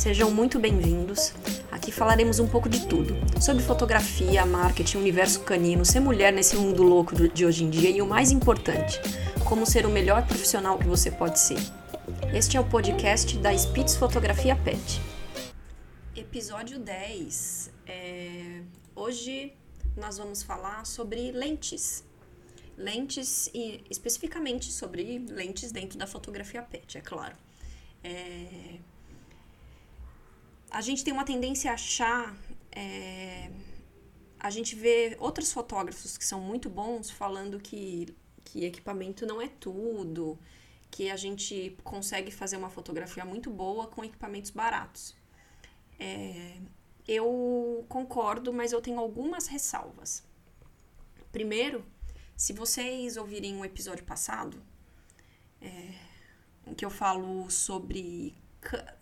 Sejam muito bem-vindos. Aqui falaremos um pouco de tudo: sobre fotografia, marketing, universo canino, ser mulher nesse mundo louco de hoje em dia e o mais importante, como ser o melhor profissional que você pode ser. Este é o podcast da Spitz Fotografia Pet. Episódio 10. É... Hoje nós vamos falar sobre lentes. Lentes e especificamente sobre lentes dentro da fotografia pet, é claro. É a gente tem uma tendência a achar. É, a gente vê outros fotógrafos que são muito bons falando que, que equipamento não é tudo, que a gente consegue fazer uma fotografia muito boa com equipamentos baratos. É, eu concordo, mas eu tenho algumas ressalvas. Primeiro, se vocês ouvirem um episódio passado, é, em que eu falo sobre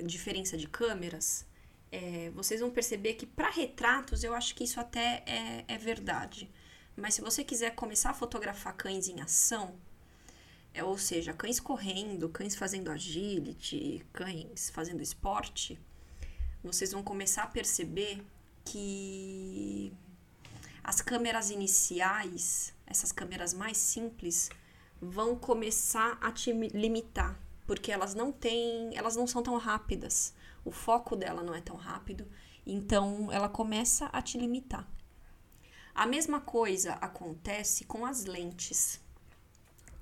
diferença de câmeras, é, vocês vão perceber que para retratos eu acho que isso até é, é, verdade. Mas se você quiser começar a fotografar cães em ação, é, ou seja, cães correndo, cães fazendo agility, cães fazendo esporte, vocês vão começar a perceber que as câmeras iniciais, essas câmeras mais simples, vão começar a te limitar, porque elas não têm, elas não são tão rápidas o foco dela não é tão rápido, então ela começa a te limitar. A mesma coisa acontece com as lentes.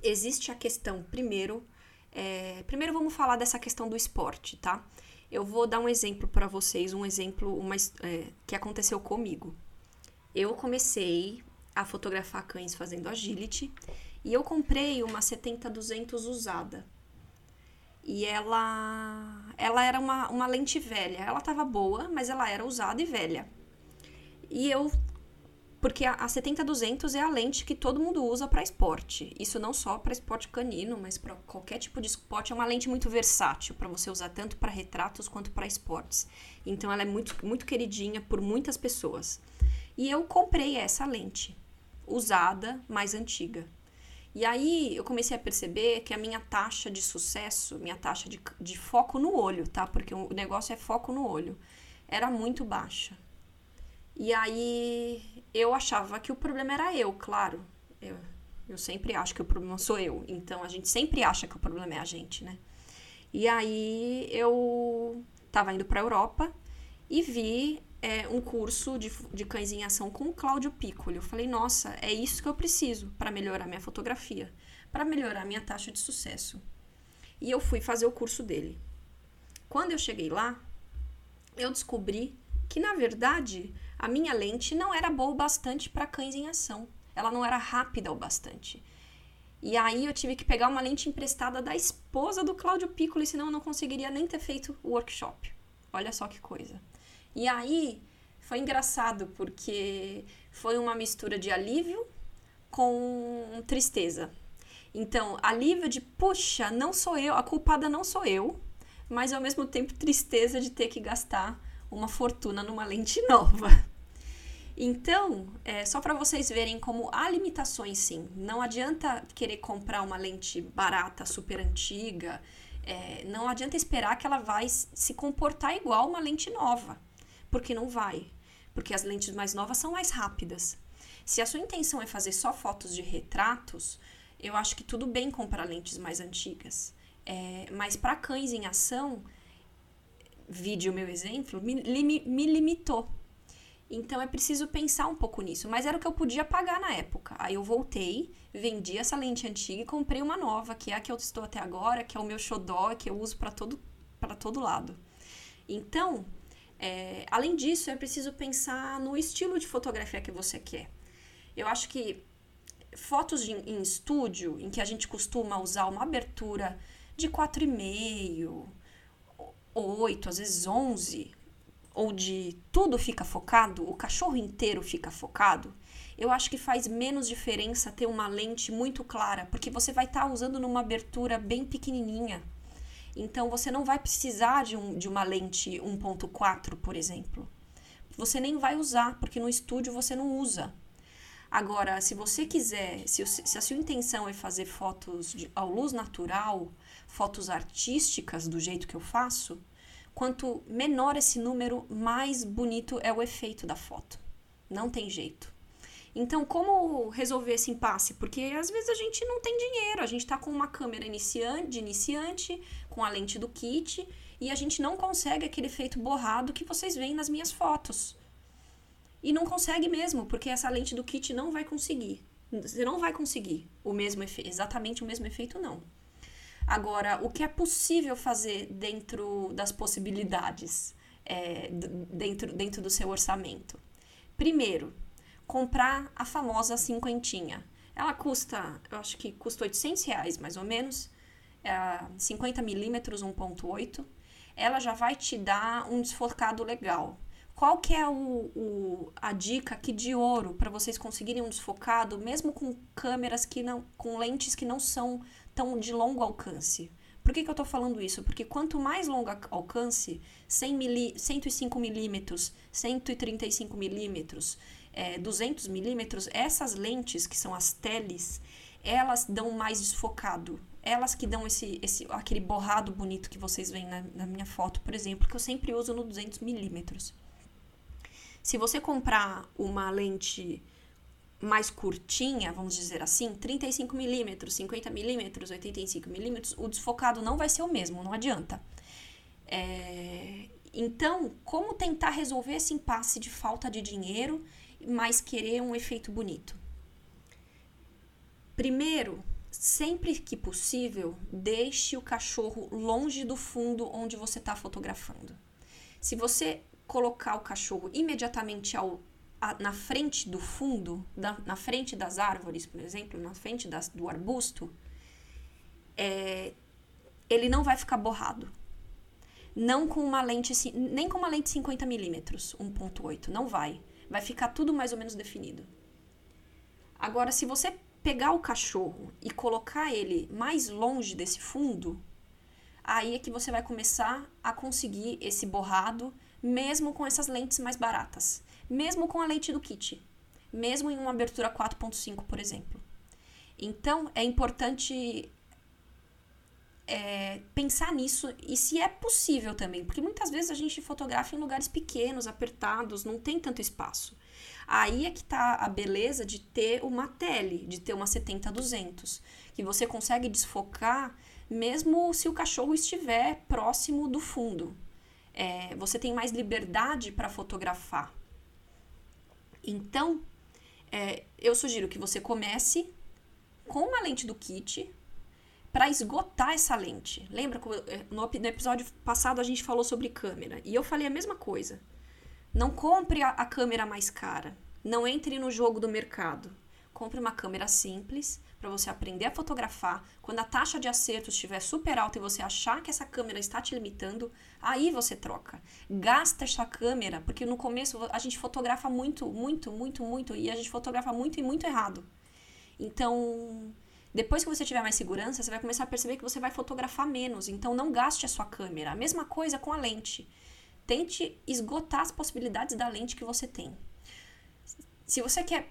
Existe a questão, primeiro, é, primeiro vamos falar dessa questão do esporte, tá? Eu vou dar um exemplo para vocês, um exemplo uma, é, que aconteceu comigo. Eu comecei a fotografar cães fazendo agility e eu comprei uma 70-200 usada e ela ela era uma, uma lente velha. Ela tava boa, mas ela era usada e velha. E eu porque a, a 70-200 é a lente que todo mundo usa para esporte. Isso não só para esporte canino, mas para qualquer tipo de esporte. É uma lente muito versátil para você usar tanto para retratos quanto para esportes. Então ela é muito, muito queridinha por muitas pessoas. E eu comprei essa lente, usada, mais antiga. E aí eu comecei a perceber que a minha taxa de sucesso, minha taxa de, de foco no olho, tá? Porque o negócio é foco no olho, era muito baixa. E aí eu achava que o problema era eu, claro. Eu, eu sempre acho que o problema sou eu. Então a gente sempre acha que o problema é a gente, né? E aí eu tava indo pra Europa e vi é, um curso de, de cães em ação com o Cláudio Piccoli. Eu falei, nossa, é isso que eu preciso para melhorar minha fotografia, para melhorar minha taxa de sucesso. E eu fui fazer o curso dele. Quando eu cheguei lá, eu descobri que, na verdade, a minha lente não era boa o bastante para cães em ação. Ela não era rápida o bastante. E aí eu tive que pegar uma lente emprestada da esposa do Cláudio Piccoli, senão eu não conseguiria nem ter feito o workshop. Olha só que coisa. E aí foi engraçado porque foi uma mistura de alívio com tristeza. Então, alívio de, puxa, não sou eu, a culpada não sou eu, mas ao mesmo tempo tristeza de ter que gastar uma fortuna numa lente nova. Então, é, só para vocês verem como há limitações sim. Não adianta querer comprar uma lente barata, super antiga. É, não adianta esperar que ela vai se comportar igual uma lente nova porque não vai. Porque as lentes mais novas são mais rápidas. Se a sua intenção é fazer só fotos de retratos, eu acho que tudo bem comprar lentes mais antigas. É, mas para cães em ação, vídeo meu exemplo, me, me, limitou. Então é preciso pensar um pouco nisso. Mas era o que eu podia pagar na época. Aí eu voltei, vendi essa lente antiga e comprei uma nova, que é a que eu estou até agora, que é o meu xodó, que eu uso para todo, todo lado. Então, é, além disso, é preciso pensar no estilo de fotografia que você quer. Eu acho que fotos de, em estúdio, em que a gente costuma usar uma abertura de 4,5, 8, às vezes 11, ou de tudo fica focado, o cachorro inteiro fica focado, eu acho que faz menos diferença ter uma lente muito clara, porque você vai estar tá usando numa abertura bem pequenininha. Então você não vai precisar de, um, de uma lente 1.4, por exemplo. Você nem vai usar, porque no estúdio você não usa. Agora, se você quiser, se, se a sua intenção é fazer fotos de, ao luz natural, fotos artísticas do jeito que eu faço, quanto menor esse número, mais bonito é o efeito da foto. Não tem jeito. Então, como resolver esse impasse? Porque às vezes a gente não tem dinheiro, a gente está com uma câmera iniciante, de iniciante, com a lente do kit, e a gente não consegue aquele efeito borrado que vocês veem nas minhas fotos. E não consegue mesmo, porque essa lente do kit não vai conseguir. Você não vai conseguir o mesmo efeito, exatamente o mesmo efeito, não. Agora, o que é possível fazer dentro das possibilidades, é, dentro, dentro do seu orçamento? Primeiro, comprar a famosa cinquentinha. Ela custa, eu acho que custa 800 reais mais ou menos, é 50 milímetros 1.8. Ela já vai te dar um desfocado legal. Qual que é o, o a dica aqui de ouro para vocês conseguirem um desfocado, mesmo com câmeras que não, com lentes que não são tão de longo alcance? Por que, que eu estou falando isso? Porque quanto mais longo alcance, 100 mili, 105 milímetros, 135 milímetros, é, 200 milímetros, essas lentes, que são as teles, elas dão mais desfocado. Elas que dão esse, esse aquele borrado bonito que vocês veem na, na minha foto, por exemplo, que eu sempre uso no 200 milímetros. Se você comprar uma lente mais curtinha, vamos dizer assim, 35 milímetros, 50 milímetros, 85 milímetros, o desfocado não vai ser o mesmo, não adianta. É... Então, como tentar resolver esse impasse de falta de dinheiro mas querer um efeito bonito. Primeiro, sempre que possível, deixe o cachorro longe do fundo onde você está fotografando. Se você colocar o cachorro imediatamente ao, a, na frente do fundo, da, na frente das árvores, por exemplo, na frente das, do arbusto, é, ele não vai ficar borrado. Não com uma lente, nem com uma lente 50mm, 1.8, não vai vai ficar tudo mais ou menos definido. Agora, se você pegar o cachorro e colocar ele mais longe desse fundo, aí é que você vai começar a conseguir esse borrado, mesmo com essas lentes mais baratas, mesmo com a lente do kit, mesmo em uma abertura 4.5, por exemplo. Então, é importante é, pensar nisso e se é possível também, porque muitas vezes a gente fotografa em lugares pequenos, apertados, não tem tanto espaço. Aí é que tá a beleza de ter uma tele, de ter uma 70-200, que você consegue desfocar mesmo se o cachorro estiver próximo do fundo. É, você tem mais liberdade para fotografar. Então, é, eu sugiro que você comece com uma lente do kit, para esgotar essa lente. Lembra eh, no, episódio passado a gente falou sobre câmera e eu falei a mesma coisa. Não compre a, a câmera mais cara. Não entre no jogo do mercado. Compre uma câmera simples para você aprender a fotografar. Quando a taxa de acerto estiver super alta e você achar que essa câmera está te limitando, aí você troca. Gasta essa câmera, porque no começo a gente fotografa muito, muito, muito, muito e a gente fotografa muito e muito errado. Então, depois que você tiver mais segurança, você vai começar a perceber que você vai fotografar menos. Então, não gaste a sua câmera. A mesma coisa com a lente. Tente esgotar as possibilidades da lente que você tem. Se você quer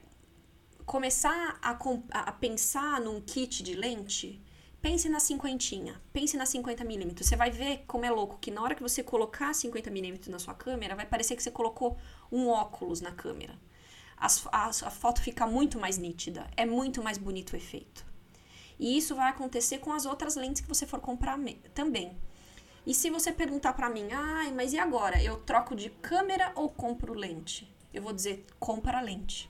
começar a, a pensar num kit de lente, pense na cinquentinha, pense na 50mm. Você vai ver como é louco que na hora que você colocar 50mm na sua câmera, vai parecer que você colocou um óculos na câmera. As, a, a foto fica muito mais nítida, é muito mais bonito o efeito. E isso vai acontecer com as outras lentes que você for comprar também. E se você perguntar para mim, ai, mas e agora? Eu troco de câmera ou compro lente? Eu vou dizer, compra a lente.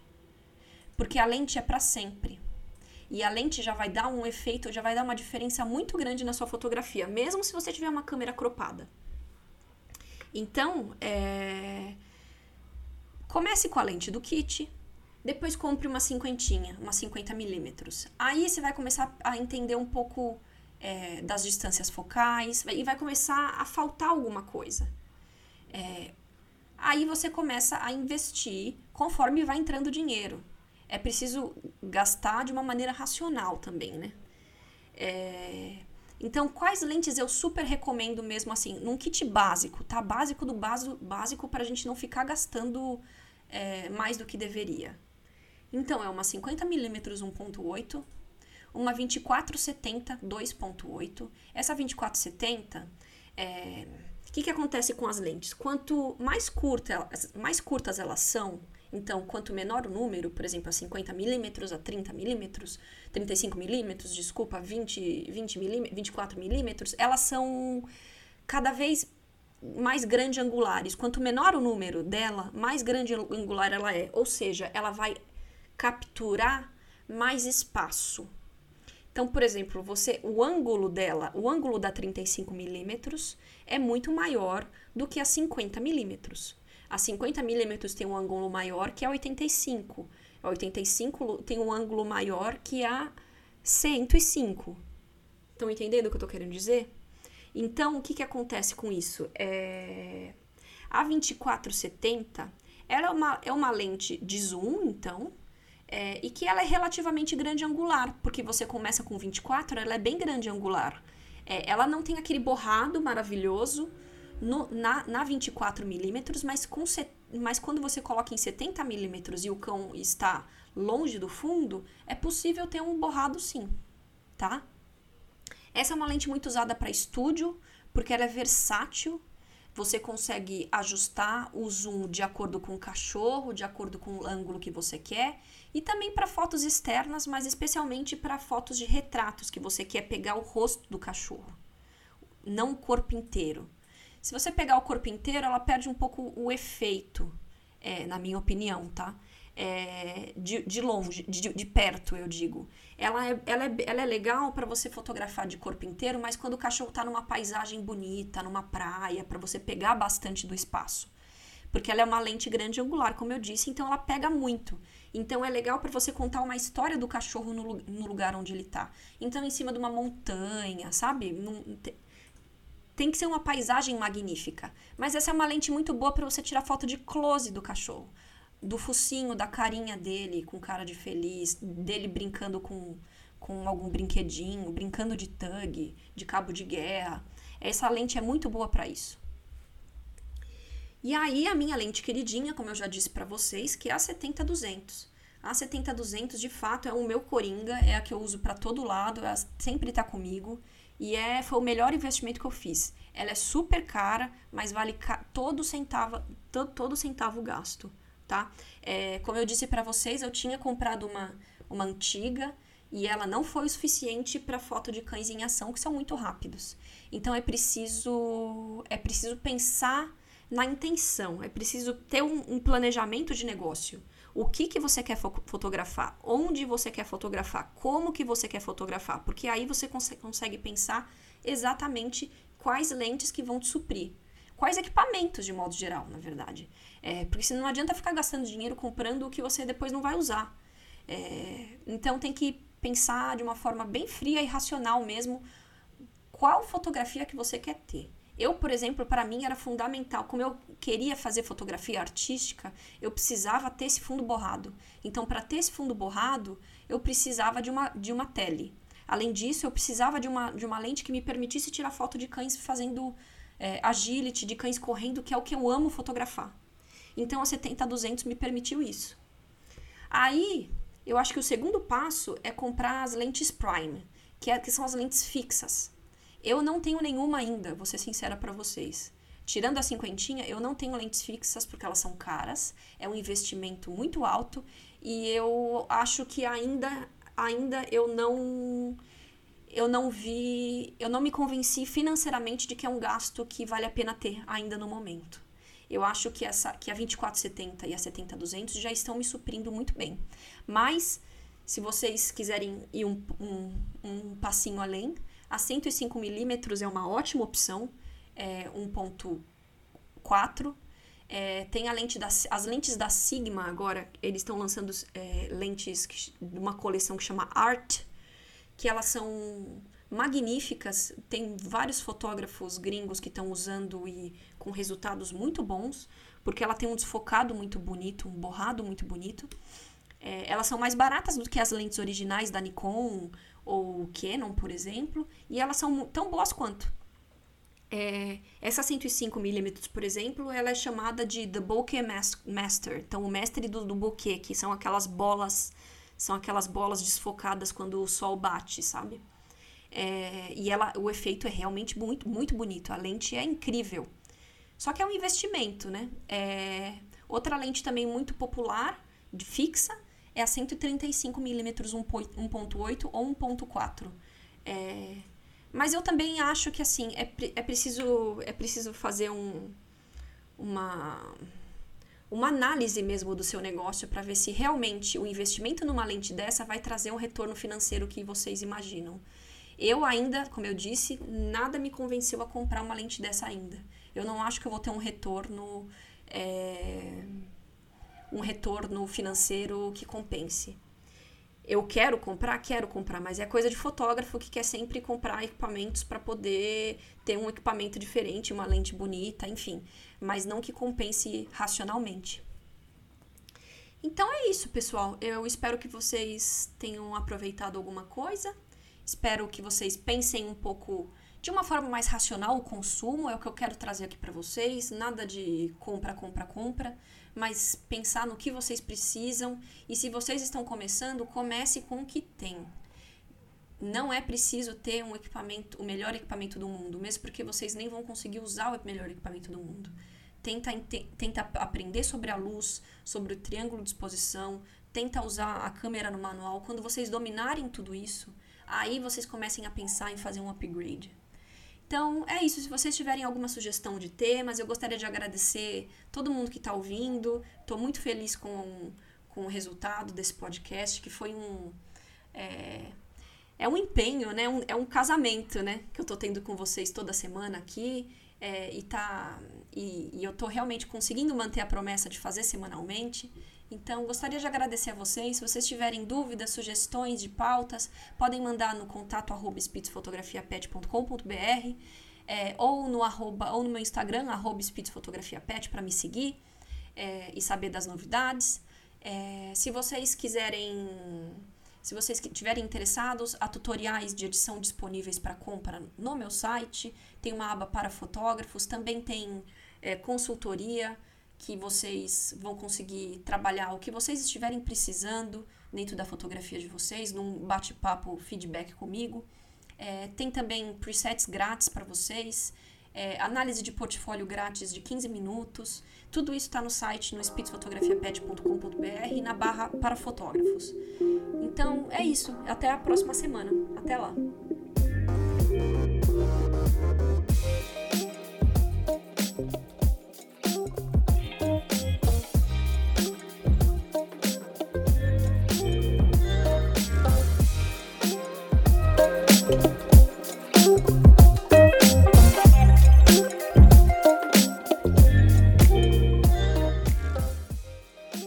Porque a lente é para sempre. E a lente já vai dar um efeito, já vai dar uma diferença muito grande na sua fotografia, mesmo se você tiver uma câmera cropada. Então, é... comece com a lente do kit, Depois compre uma cinquentinha, uma 50 milímetros. Aí você vai começar a entender um pouco é, das distâncias focais e vai começar a faltar alguma coisa. É, aí você começa a investir conforme vai entrando dinheiro. É preciso gastar de uma maneira racional também, né? É, então, quais lentes eu super recomendo mesmo assim, num kit básico, tá? Básico do básico, básico para a gente não ficar gastando é, mais do que deveria. Então, é uma 50mm 1.8, uma 2470 2.8. Essa 2470, é, o que, que acontece com as lentes? Quanto mais, curta, mais curtas elas são, então, quanto menor o número, por exemplo, a 50 milímetros, a 30 milímetros, 35 milímetros, desculpa, 20, 20 milímetros, 24 milímetros, elas são cada vez mais grande angulares. Quanto menor o número dela, mais grande angular ela é. Ou seja, ela vai capturar mais espaço. Então, por exemplo, você, o ângulo dela, o ângulo da 35 milímetros é muito maior do que a 50 milímetros. A 50 milímetros tem um ângulo maior que a 85. A 85 tem um ângulo maior que a 105. Estão entendendo o que eu estou querendo dizer? Então, o que, que acontece com isso? É... A 2470 ela é uma, é uma lente de zoom, então, é, e que ela é relativamente grande angular, porque você começa com 24, ela é bem grande angular. É, ela não tem aquele borrado maravilhoso, no, na, na 24 milímetros, mas, mas quando você coloca em 70 milímetros e o cão está longe do fundo, é possível ter um borrado sim, tá? Essa é uma lente muito usada para estúdio, porque ela é versátil. Você consegue ajustar o zoom de acordo com o cachorro, de acordo com o ângulo que você quer, e também para fotos externas, mas especialmente para fotos de retratos que você quer pegar o rosto do cachorro, não o corpo inteiro. Se você pegar o corpo inteiro, ela perde um pouco o efeito, é, na minha opinião, tá? É, de, de longe, de, de perto, eu digo. Ela é, ela é, ela é legal para você fotografar de corpo inteiro, mas quando o cachorro tá numa paisagem bonita, numa praia, para você pegar bastante do espaço. Porque ela é uma lente grande angular, como eu disse, então ela pega muito. Então é legal para você contar uma história do cachorro no, no, lugar onde ele tá. Então, em cima de uma montanha, sabe? Num, tem que ser uma paisagem magnífica. Mas essa é uma lente muito boa para você tirar foto de close do cachorro. Do focinho, da carinha dele, com cara de feliz, dele brincando com, com algum brinquedinho, brincando de tug, de cabo de guerra. Essa lente é muito boa para isso. E aí a minha lente queridinha, como eu já disse para vocês, que é a 70-200. A 70-200 de fato é o meu coringa, é a que eu uso para todo lado, ela sempre está comigo. E é, foi o melhor investimento que eu fiz. Ela é super cara, mas vale ca todo centavo, todo, todo centavo gasto, tá? É, como eu disse para vocês, eu tinha comprado uma, uma antiga e ela não foi o suficiente para foto de cães em ação, que são muito rápidos. Então é preciso é preciso pensar na intenção, é preciso ter um, um planejamento de negócio o que, que você quer fo fotografar, onde você quer fotografar, como que você quer fotografar, porque aí você cons consegue pensar exatamente quais lentes que vão te suprir. Quais equipamentos, de modo geral, na verdade. É, porque senão não adianta ficar gastando dinheiro comprando o que você depois não vai usar. É, então tem que pensar de uma forma bem fria e racional mesmo qual fotografia que você quer ter. Eu, por exemplo, para mim era fundamental, como eu queria fazer fotografia artística, eu precisava ter esse fundo borrado. Então, para ter esse fundo borrado, eu precisava de uma, de uma tele. Além disso, eu precisava de uma, de uma lente que me permitisse tirar foto de cães fazendo é, agility, de cães correndo, que é o que eu amo fotografar. Então, a 70-200 me permitiu isso. Aí, eu acho que o segundo passo é comprar as lentes Prime, que, é, que são as lentes fixas. Eu não tenho nenhuma ainda, vou ser sincera para vocês. Tirando a cinquentinha, eu não tenho lentes fixas porque elas são caras, é um investimento muito alto e eu acho que ainda ainda eu não eu não vi, eu não me convenci financeiramente de que é um gasto que vale a pena ter ainda no momento. Eu acho que essa que a 2470 e a 70200 já estão me suprindo muito bem. Mas se vocês quiserem ir um, um, um passinho além, a 105 milímetros é uma ótima opção, é 1.4. É, tem a lente da, as lentes da Sigma agora, eles estão lançando é, lentes de uma coleção que chama Art, que elas são magníficas. Tem vários fotógrafos gringos que estão usando e com resultados muito bons, porque ela tem um desfocado muito bonito, um borrado muito bonito. É, elas são mais baratas do que as lentes originais da Nikon ou Canon, por exemplo, e elas são tão boas quanto. É, essa 105mm, por exemplo, ela é chamada de The Bokeh Master, então o mestre do, do bokeh, que são aquelas bolas, são aquelas bolas desfocadas quando o sol bate, sabe? É, e ela, o efeito é realmente muito, muito bonito, a lente é incrível. Só que é um investimento, né? É, outra lente também muito popular, de fixa, é a 135mm 1.8 ou 1.4. É, mas eu também acho que assim é, é preciso é preciso fazer um, uma uma análise mesmo do seu negócio para ver se realmente o investimento numa lente dessa vai trazer um retorno financeiro que vocês imaginam. Eu ainda, como eu disse, nada me convenceu a comprar uma lente dessa ainda. Eu não acho que eu vou ter um retorno é, um retorno financeiro que compense. Eu quero comprar, quero comprar, mas é coisa de fotógrafo que quer sempre comprar equipamentos para poder ter um equipamento diferente, uma lente bonita, enfim, mas não que compense racionalmente. Então é isso, pessoal. Eu espero que vocês tenham aproveitado alguma coisa. Espero que vocês pensem um pouco de uma forma mais racional o consumo, é o que eu quero trazer aqui para vocês, nada de compra, compra, compra mas pensar no que vocês precisam e se vocês estão começando, comece com o que tem. Não é preciso ter um equipamento, o melhor equipamento do mundo, mesmo porque vocês nem vão conseguir usar o melhor equipamento do mundo. Tenta, tenta aprender sobre a luz, sobre o triângulo de exposição, tenta usar a câmera no manual. Quando vocês dominarem tudo isso, aí vocês comecem a pensar em fazer um upgrade. Então, é isso. Se vocês tiverem alguma sugestão de temas, eu gostaria de agradecer todo mundo que está ouvindo. Estou muito feliz com, com o resultado desse podcast, que foi um. É, é um empenho, né? Um, é um casamento, né? Que eu estou tendo com vocês toda semana aqui. É, e, tá, e, e eu estou realmente conseguindo manter a promessa de fazer semanalmente. Então, gostaria de agradecer a vocês. Se vocês tiverem dúvidas, sugestões de pautas, podem mandar no contato arroba é, ou, no arroba, ou no meu Instagram, arroba para me seguir é, e saber das novidades. É, se vocês quiserem, se vocês estiverem interessados, há tutoriais de edição disponíveis para compra no meu site. Tem uma aba para fotógrafos, também tem é, consultoria que vocês vão conseguir trabalhar o que vocês estiverem precisando dentro da fotografia de vocês, num bate-papo feedback comigo. É, tem também presets grátis para vocês, é, análise de portfólio grátis de 15 minutos. Tudo isso está no site no spitzfotografiapet.com.br na barra para fotógrafos. Então é isso. Até a próxima semana. Até lá.